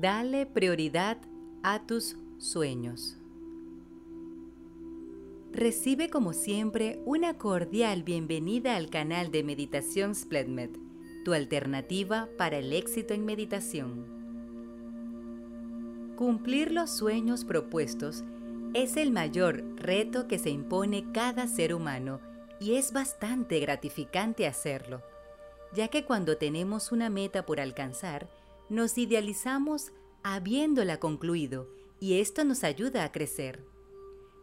Dale prioridad a tus sueños. Recibe como siempre una cordial bienvenida al canal de Meditación Spletmed, tu alternativa para el éxito en meditación. Cumplir los sueños propuestos es el mayor reto que se impone cada ser humano y es bastante gratificante hacerlo, ya que cuando tenemos una meta por alcanzar, nos idealizamos habiéndola concluido y esto nos ayuda a crecer.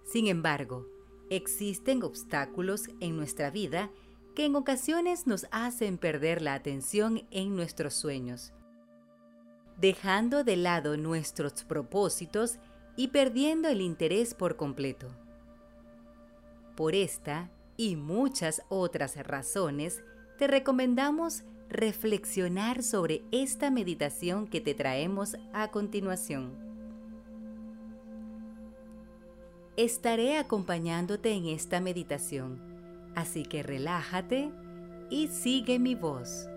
Sin embargo, existen obstáculos en nuestra vida que en ocasiones nos hacen perder la atención en nuestros sueños, dejando de lado nuestros propósitos y perdiendo el interés por completo. Por esta y muchas otras razones, te recomendamos reflexionar sobre esta meditación que te traemos a continuación. estaré acompañándote en esta meditación, así que relájate y sigue mi voz.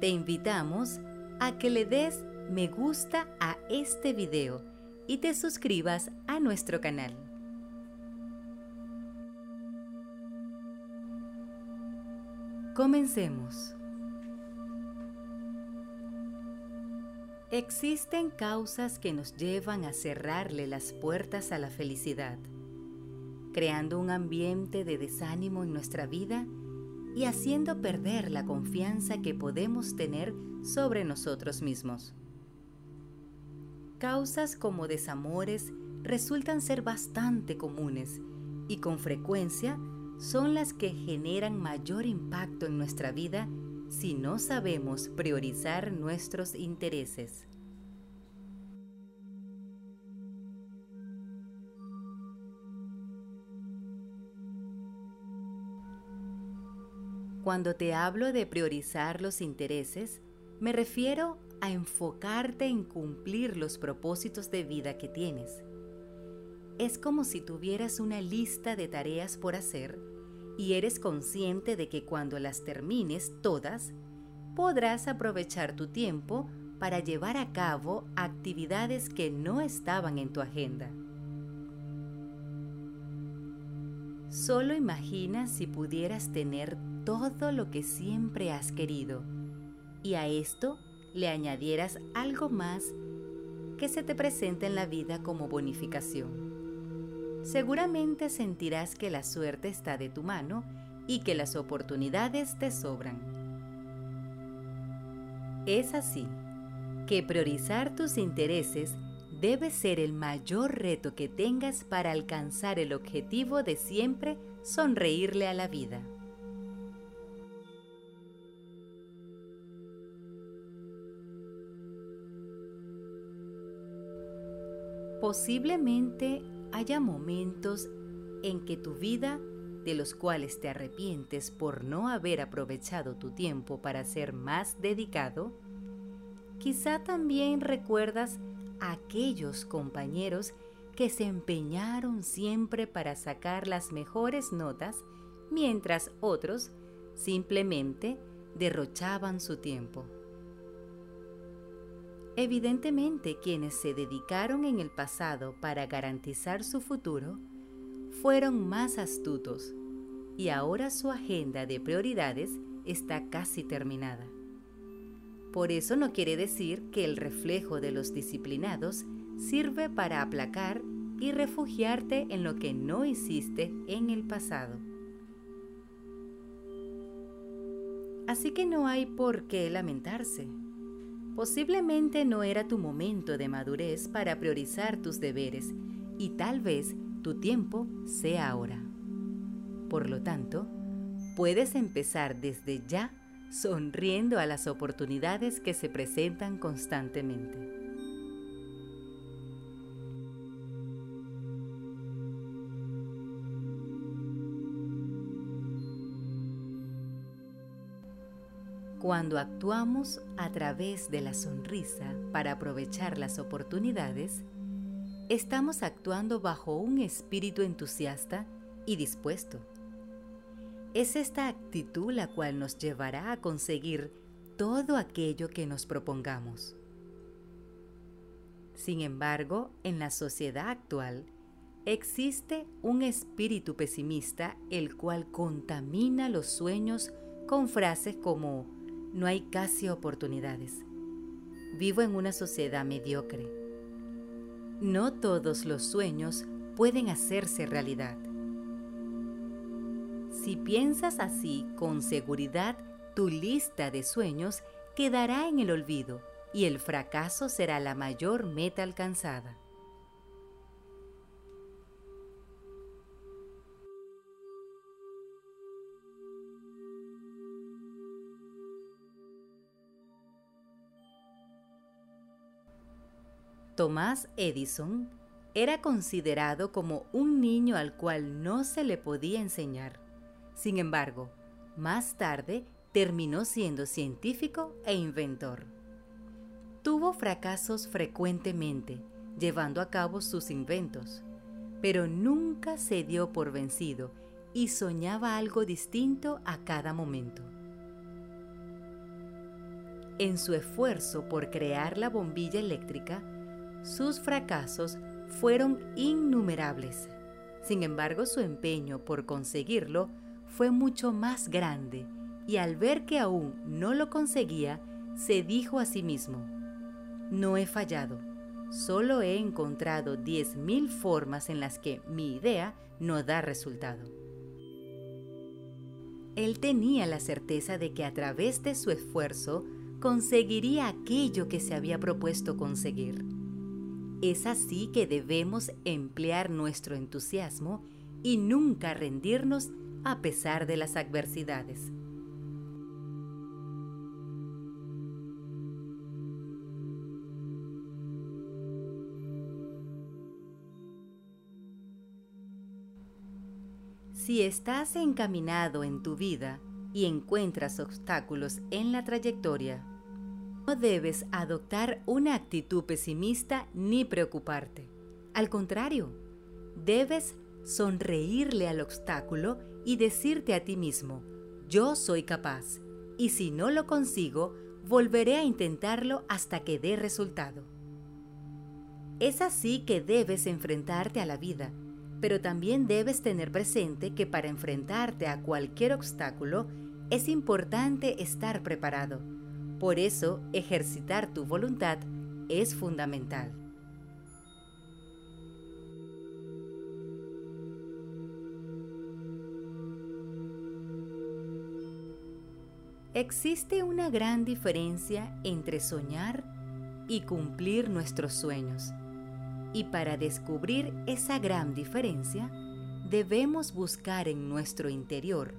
Te invitamos a que le des me gusta a este video y te suscribas a nuestro canal. Comencemos. Existen causas que nos llevan a cerrarle las puertas a la felicidad, creando un ambiente de desánimo en nuestra vida y haciendo perder la confianza que podemos tener sobre nosotros mismos. Causas como desamores resultan ser bastante comunes y con frecuencia son las que generan mayor impacto en nuestra vida si no sabemos priorizar nuestros intereses. Cuando te hablo de priorizar los intereses, me refiero a enfocarte en cumplir los propósitos de vida que tienes. Es como si tuvieras una lista de tareas por hacer y eres consciente de que cuando las termines todas, podrás aprovechar tu tiempo para llevar a cabo actividades que no estaban en tu agenda. Solo imagina si pudieras tener todo lo que siempre has querido y a esto le añadieras algo más que se te presenta en la vida como bonificación seguramente sentirás que la suerte está de tu mano y que las oportunidades te sobran. Es así que priorizar tus intereses debe ser el mayor reto que tengas para alcanzar el objetivo de siempre sonreírle a la vida. Posiblemente haya momentos en que tu vida, de los cuales te arrepientes por no haber aprovechado tu tiempo para ser más dedicado, quizá también recuerdas a aquellos compañeros que se empeñaron siempre para sacar las mejores notas, mientras otros simplemente derrochaban su tiempo. Evidentemente quienes se dedicaron en el pasado para garantizar su futuro fueron más astutos y ahora su agenda de prioridades está casi terminada. Por eso no quiere decir que el reflejo de los disciplinados sirve para aplacar y refugiarte en lo que no hiciste en el pasado. Así que no hay por qué lamentarse Posiblemente no era tu momento de madurez para priorizar tus deberes y tal vez tu tiempo sea ahora. Por lo tanto, puedes empezar desde ya sonriendo a las oportunidades que se presentan constantemente. Cuando actuamos a través de la sonrisa para aprovechar las oportunidades, estamos actuando bajo un espíritu entusiasta y dispuesto. Es esta actitud la cual nos llevará a conseguir todo aquello que nos propongamos. Sin embargo, en la sociedad actual, existe un espíritu pesimista el cual contamina los sueños con frases como no hay casi oportunidades. Vivo en una sociedad mediocre. No todos los sueños pueden hacerse realidad. Si piensas así con seguridad, tu lista de sueños quedará en el olvido y el fracaso será la mayor meta alcanzada. Tomás Edison era considerado como un niño al cual no se le podía enseñar. Sin embargo, más tarde terminó siendo científico e inventor. Tuvo fracasos frecuentemente llevando a cabo sus inventos, pero nunca se dio por vencido y soñaba algo distinto a cada momento. En su esfuerzo por crear la bombilla eléctrica, sus fracasos fueron innumerables. Sin embargo, su empeño por conseguirlo fue mucho más grande y al ver que aún no lo conseguía, se dijo a sí mismo, no he fallado, solo he encontrado 10.000 formas en las que mi idea no da resultado. Él tenía la certeza de que a través de su esfuerzo conseguiría aquello que se había propuesto conseguir. Es así que debemos emplear nuestro entusiasmo y nunca rendirnos a pesar de las adversidades. Si estás encaminado en tu vida y encuentras obstáculos en la trayectoria, no debes adoptar una actitud pesimista ni preocuparte. Al contrario, debes sonreírle al obstáculo y decirte a ti mismo, yo soy capaz, y si no lo consigo, volveré a intentarlo hasta que dé resultado. Es así que debes enfrentarte a la vida, pero también debes tener presente que para enfrentarte a cualquier obstáculo es importante estar preparado por eso, ejercitar tu voluntad es fundamental. Existe una gran diferencia entre soñar y cumplir nuestros sueños. Y para descubrir esa gran diferencia, debemos buscar en nuestro interior,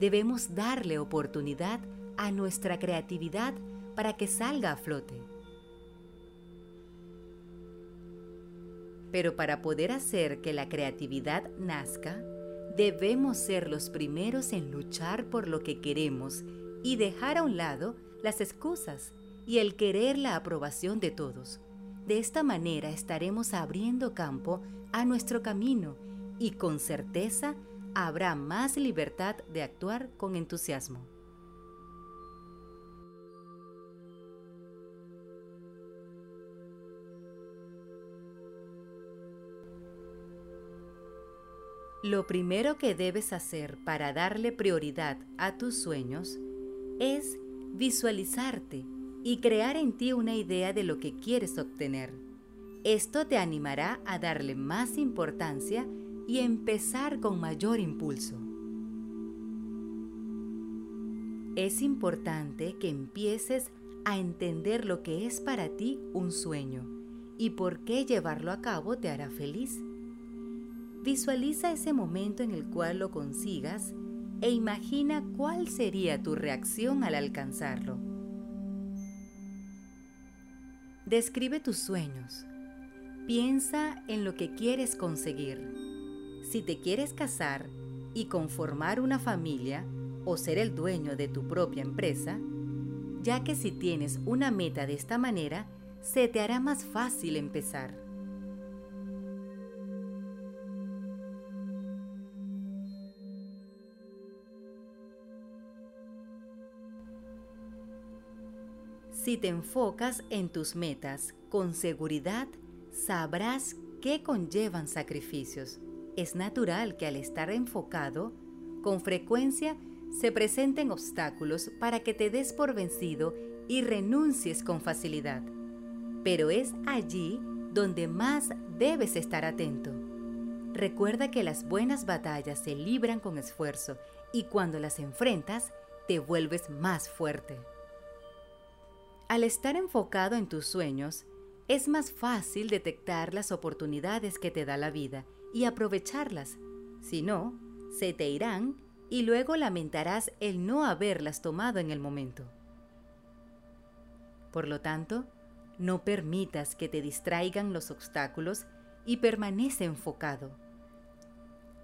debemos darle oportunidad a nuestra creatividad para que salga a flote. Pero para poder hacer que la creatividad nazca, debemos ser los primeros en luchar por lo que queremos y dejar a un lado las excusas y el querer la aprobación de todos. De esta manera estaremos abriendo campo a nuestro camino y con certeza habrá más libertad de actuar con entusiasmo. Lo primero que debes hacer para darle prioridad a tus sueños es visualizarte y crear en ti una idea de lo que quieres obtener. Esto te animará a darle más importancia y empezar con mayor impulso. Es importante que empieces a entender lo que es para ti un sueño y por qué llevarlo a cabo te hará feliz. Visualiza ese momento en el cual lo consigas e imagina cuál sería tu reacción al alcanzarlo. Describe tus sueños. Piensa en lo que quieres conseguir. Si te quieres casar y conformar una familia o ser el dueño de tu propia empresa, ya que si tienes una meta de esta manera, se te hará más fácil empezar. Si te enfocas en tus metas con seguridad, sabrás que conllevan sacrificios. Es natural que al estar enfocado, con frecuencia se presenten obstáculos para que te des por vencido y renuncies con facilidad. Pero es allí donde más debes estar atento. Recuerda que las buenas batallas se libran con esfuerzo y cuando las enfrentas te vuelves más fuerte. Al estar enfocado en tus sueños, es más fácil detectar las oportunidades que te da la vida y aprovecharlas. Si no, se te irán y luego lamentarás el no haberlas tomado en el momento. Por lo tanto, no permitas que te distraigan los obstáculos y permanece enfocado.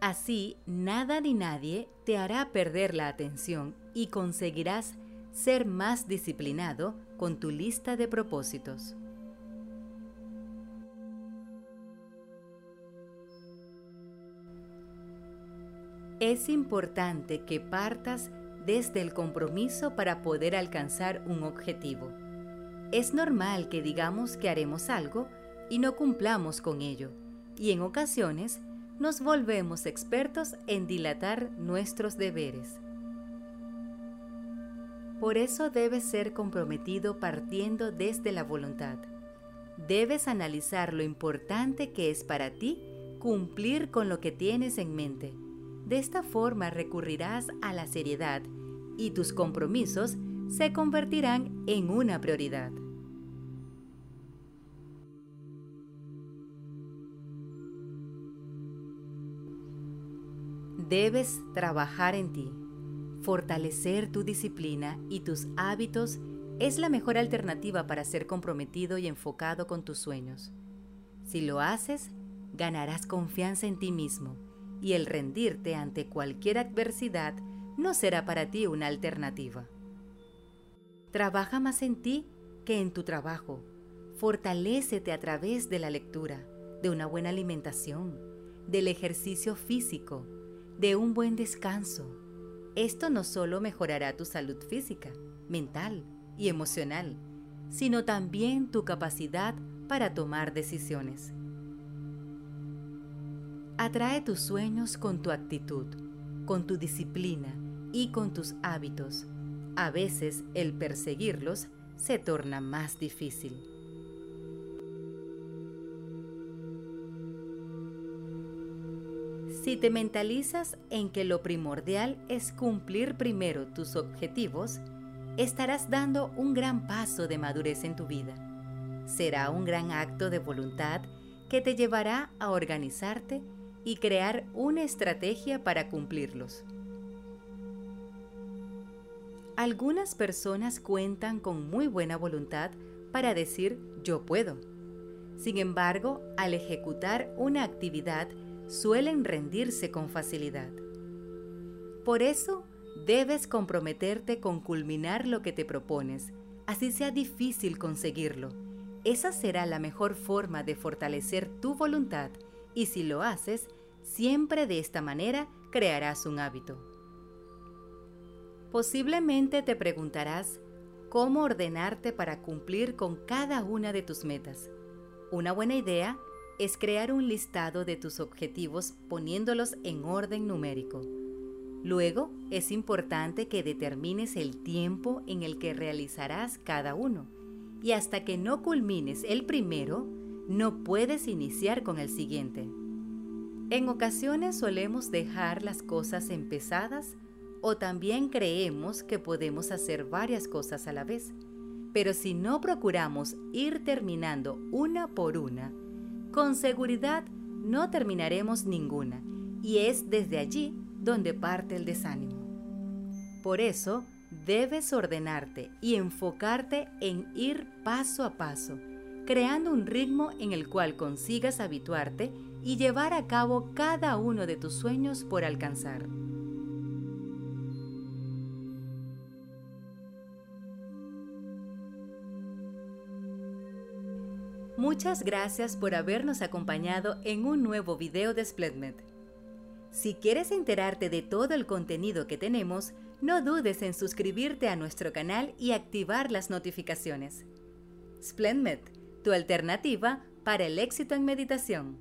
Así, nada ni nadie te hará perder la atención y conseguirás ser más disciplinado con tu lista de propósitos. Es importante que partas desde el compromiso para poder alcanzar un objetivo. Es normal que digamos que haremos algo y no cumplamos con ello, y en ocasiones nos volvemos expertos en dilatar nuestros deberes. Por eso debes ser comprometido partiendo desde la voluntad. Debes analizar lo importante que es para ti cumplir con lo que tienes en mente. De esta forma recurrirás a la seriedad y tus compromisos se convertirán en una prioridad. Debes trabajar en ti. Fortalecer tu disciplina y tus hábitos es la mejor alternativa para ser comprometido y enfocado con tus sueños. Si lo haces, ganarás confianza en ti mismo y el rendirte ante cualquier adversidad no será para ti una alternativa. Trabaja más en ti que en tu trabajo. Fortalécete a través de la lectura, de una buena alimentación, del ejercicio físico, de un buen descanso esto no solo mejorará tu salud física, mental y emocional, sino también tu capacidad para tomar decisiones. Atrae tus sueños con tu actitud, con tu disciplina y con tus hábitos. A veces el perseguirlos se torna más difícil. Si te mentalizas en que lo primordial es cumplir primero tus objetivos, estarás dando un gran paso de madurez en tu vida. Será un gran acto de voluntad que te llevará a organizarte y crear una estrategia para cumplirlos. Algunas personas cuentan con muy buena voluntad para decir yo puedo. Sin embargo, al ejecutar una actividad suelen rendirse con facilidad. Por eso, debes comprometerte con culminar lo que te propones, así sea difícil conseguirlo. Esa será la mejor forma de fortalecer tu voluntad y si lo haces, siempre de esta manera crearás un hábito. Posiblemente te preguntarás cómo ordenarte para cumplir con cada una de tus metas. Una buena idea es crear un listado de tus objetivos poniéndolos en orden numérico. Luego, es importante que determines el tiempo en el que realizarás cada uno. Y hasta que no culmines el primero, no puedes iniciar con el siguiente. En ocasiones solemos dejar las cosas empezadas o también creemos que podemos hacer varias cosas a la vez. Pero si no procuramos ir terminando una por una, con seguridad no terminaremos ninguna y es desde allí donde parte el desánimo. Por eso, debes ordenarte y enfocarte en ir paso a paso, creando un ritmo en el cual consigas habituarte y llevar a cabo cada uno de tus sueños por alcanzar. Muchas gracias por habernos acompañado en un nuevo video de Spledmed. Si quieres enterarte de todo el contenido que tenemos, no dudes en suscribirte a nuestro canal y activar las notificaciones. Splendmed, tu alternativa para el éxito en meditación.